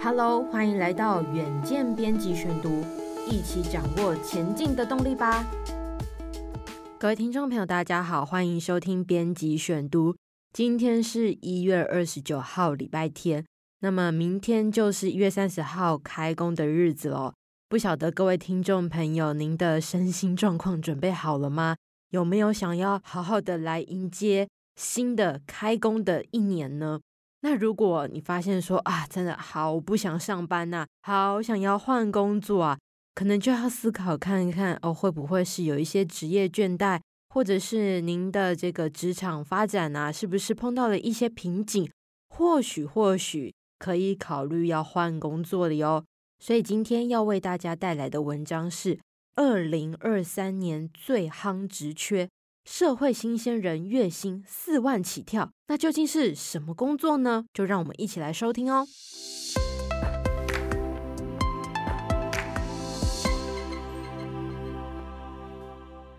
Hello，欢迎来到远见编辑选读，一起掌握前进的动力吧。各位听众朋友，大家好，欢迎收听编辑选读。今天是一月二十九号，礼拜天。那么明天就是一月三十号开工的日子喽。不晓得各位听众朋友，您的身心状况准备好了吗？有没有想要好好的来迎接新的开工的一年呢？那如果你发现说啊，真的好不想上班呐，好想要换工作啊，可能就要思考看一看哦，会不会是有一些职业倦怠，或者是您的这个职场发展啊，是不是碰到了一些瓶颈？或许或许可以考虑要换工作的哟。所以今天要为大家带来的文章是二零二三年最夯职缺。社会新鲜人月薪四万起跳，那究竟是什么工作呢？就让我们一起来收听哦。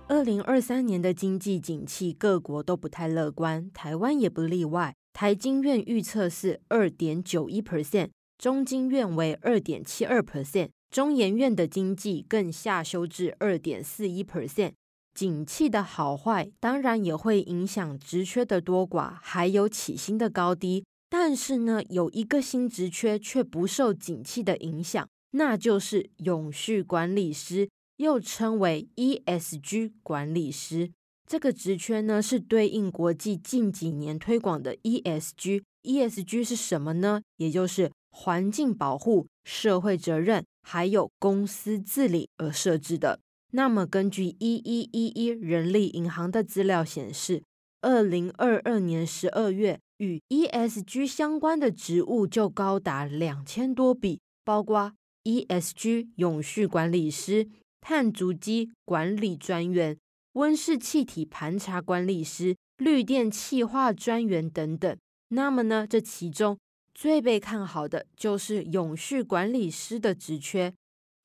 二零二三年的经济景气，各国都不太乐观，台湾也不例外。台经院预测是二点九一 percent，中经院为二点七二 percent，中研院的经济更下修至二点四一 percent。景气的好坏当然也会影响职缺的多寡，还有起薪的高低。但是呢，有一个新职缺却不受景气的影响，那就是永续管理师，又称为 ESG 管理师。这个职缺呢，是对应国际近几年推广的 ESG。ESG 是什么呢？也就是环境保护、社会责任，还有公司治理而设置的。那么，根据一一一一人力银行的资料显示，二零二二年十二月与 ESG 相关的职务就高达两千多笔，包括 ESG 永续管理师、碳足迹管理专员、温室气体盘查管理师、绿电气化专员等等。那么呢，这其中最被看好的就是永续管理师的职缺。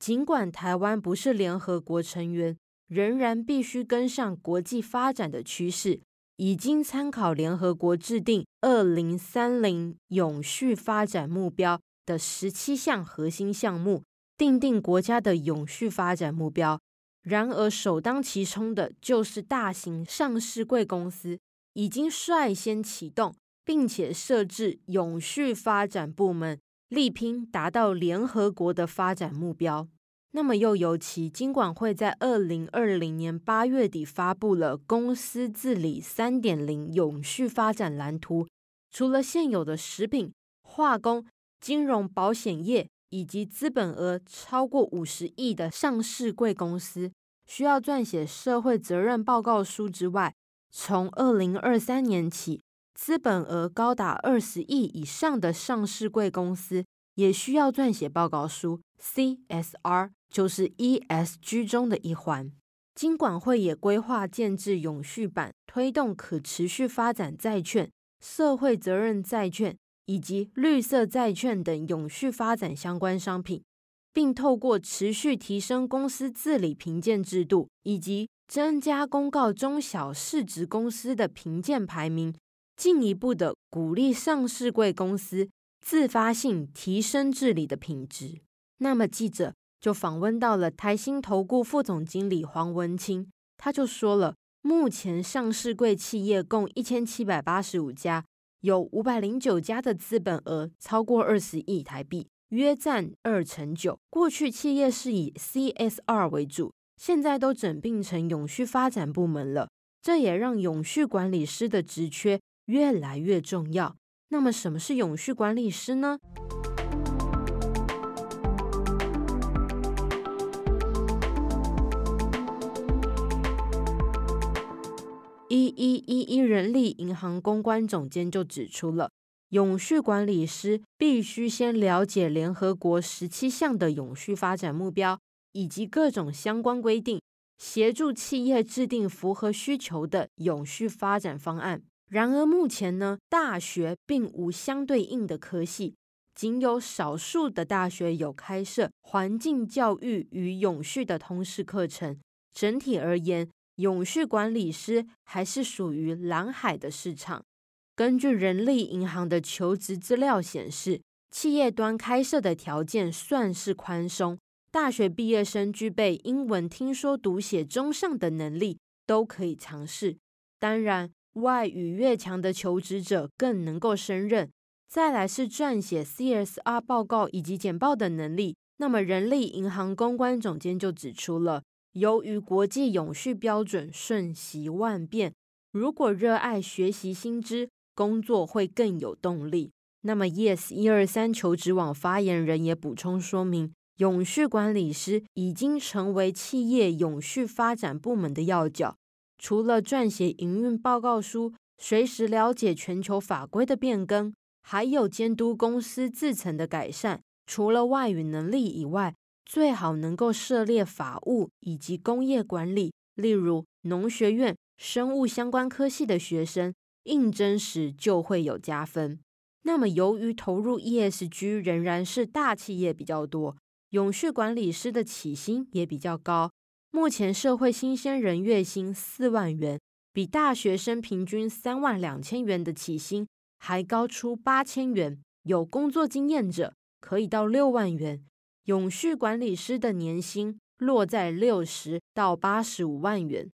尽管台湾不是联合国成员，仍然必须跟上国际发展的趋势。已经参考联合国制定二零三零永续发展目标的十七项核心项目，订定国家的永续发展目标。然而，首当其冲的就是大型上市贵公司，已经率先启动，并且设置永续发展部门，力拼达到联合国的发展目标。那么又尤其，金管会在二零二零年八月底发布了公司治理三点零永续发展蓝图。除了现有的食品、化工、金融、保险业以及资本额超过五十亿的上市贵公司需要撰写社会责任报告书之外，从二零二三年起，资本额高达二十亿以上的上市贵公司也需要撰写报告书 （CSR）。就是 ESG 中的一环，金管会也规划建置永续版，推动可持续发展债券、社会责任债券以及绿色债券等永续发展相关商品，并透过持续提升公司治理评鉴制度，以及增加公告中小市值公司的评鉴排名，进一步的鼓励上市柜公司自发性提升治理的品质。那么记者。就访问到了台新投顾副总经理黄文清，他就说了，目前上市柜企业共一千七百八十五家，有五百零九家的资本额超过二十亿台币，约占二成九。过去企业是以 CSR 为主，现在都整并成永续发展部门了，这也让永续管理师的职缺越来越重要。那么，什么是永续管理师呢？一一一一人力银行公关总监就指出了，永续管理师必须先了解联合国十七项的永续发展目标以及各种相关规定，协助企业制定符合需求的永续发展方案。然而目前呢，大学并无相对应的科系，仅有少数的大学有开设环境教育与永续的通识课程。整体而言，永续管理师还是属于蓝海的市场。根据人力银行的求职资料显示，企业端开设的条件算是宽松，大学毕业生具备英文听说读写中上的能力都可以尝试。当然，外语越强的求职者更能够胜任。再来是撰写 CSR 报告以及简报的能力。那么，人力银行公关总监就指出了，由于国际永续标准瞬息万变，如果热爱学习新知，工作会更有动力。那么，Yes 一二三求职网发言人也补充说明，永续管理师已经成为企业永续发展部门的要角。除了撰写营运报告书，随时了解全球法规的变更，还有监督公司自层的改善。除了外语能力以外，最好能够涉猎法务以及工业管理，例如农学院、生物相关科系的学生，应征时就会有加分。那么，由于投入 ESG 仍然是大企业比较多，永续管理师的起薪也比较高。目前社会新鲜人月薪四万元，比大学生平均三万两千元的起薪还高出八千元。有工作经验者可以到六万元。永续管理师的年薪落在六十到八十五万元。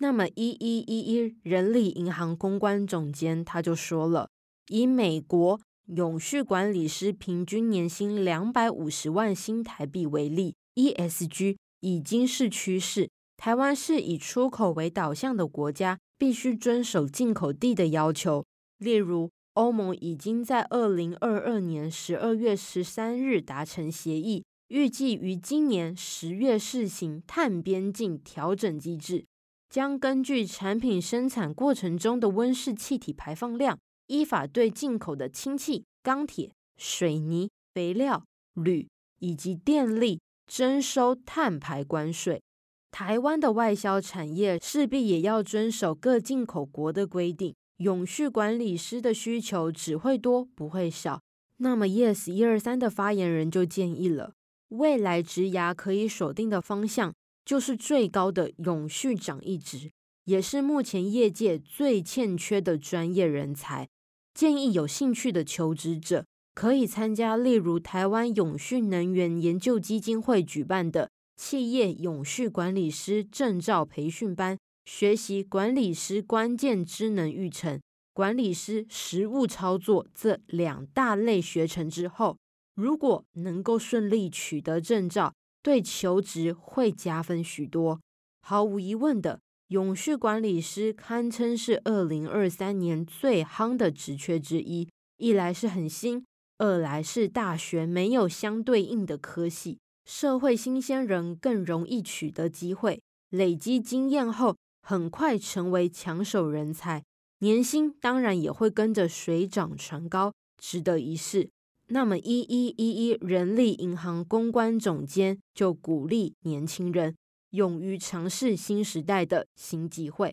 那么，一一一一人力银行公关总监他就说了。以美国永续管理师平均年薪两百五十万新台币为例，ESG 已经是趋势。台湾是以出口为导向的国家，必须遵守进口地的要求。例如，欧盟已经在二零二二年十二月十三日达成协议，预计于今年十月试行碳边境调整机制，将根据产品生产过程中的温室气体排放量。依法对进口的氢气、钢铁、水泥、肥料、铝以及电力征收碳排关税。台湾的外销产业势必也要遵守各进口国的规定。永续管理师的需求只会多不会少。那么，Yes 一二三的发言人就建议了，未来职涯可以锁定的方向就是最高的永续长一职，也是目前业界最欠缺的专业人才。建议有兴趣的求职者可以参加，例如台湾永续能源研究基金会举办的企业永续管理师证照培训班，学习管理师关键职能育成、管理师实务操作这两大类学程之后，如果能够顺利取得证照，对求职会加分许多。毫无疑问的。永续管理师堪称是二零二三年最夯的职缺之一，一来是很新，二来是大学没有相对应的科系，社会新鲜人更容易取得机会，累积经验后很快成为抢手人才，年薪当然也会跟着水涨船高，值得一试。那么一一一一人力银行公关总监就鼓励年轻人。勇于尝试新时代的新机会。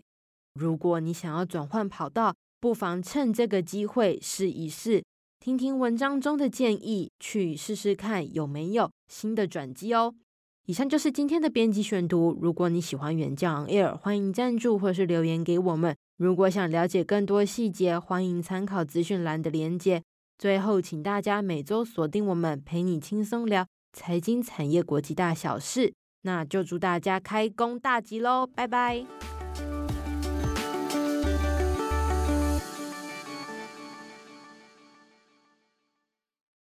如果你想要转换跑道，不妨趁这个机会试一试，听听文章中的建议，去试试看有没有新的转机哦。以上就是今天的编辑选读。如果你喜欢远见 On Air，欢迎赞助或是留言给我们。如果想了解更多细节，欢迎参考资讯栏的连接。最后，请大家每周锁定我们，陪你轻松聊财经、产业、国际大小事。那就祝大家开工大吉喽！拜拜。